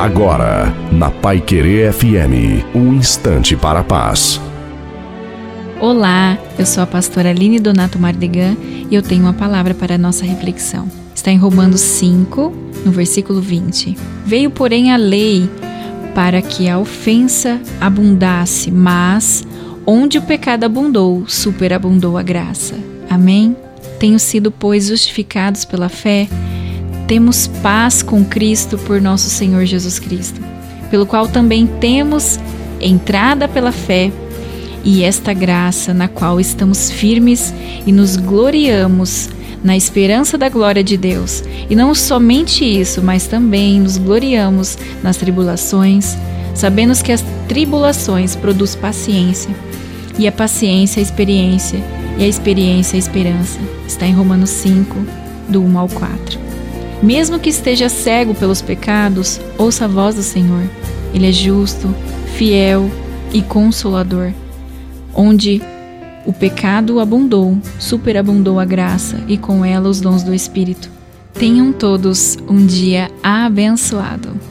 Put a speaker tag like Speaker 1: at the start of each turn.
Speaker 1: Agora, na Pai Querer FM, um instante para a paz.
Speaker 2: Olá, eu sou a pastora Aline Donato Mardegan e eu tenho uma palavra para a nossa reflexão. Está em Romanos 5, no versículo 20. Veio, porém, a lei para que a ofensa abundasse, mas onde o pecado abundou, superabundou a graça. Amém? Tenho sido, pois, justificados pela fé temos paz com Cristo por nosso Senhor Jesus Cristo, pelo qual também temos entrada pela fé e esta graça na qual estamos firmes e nos gloriamos na esperança da glória de Deus. E não somente isso, mas também nos gloriamos nas tribulações, sabendo que as tribulações produzem paciência, e a paciência a experiência, e a experiência a esperança. Está em Romanos 5, do 1 ao 4. Mesmo que esteja cego pelos pecados, ouça a voz do Senhor. Ele é justo, fiel e consolador. Onde o pecado abundou, superabundou a graça e com ela os dons do Espírito. Tenham todos um dia abençoado.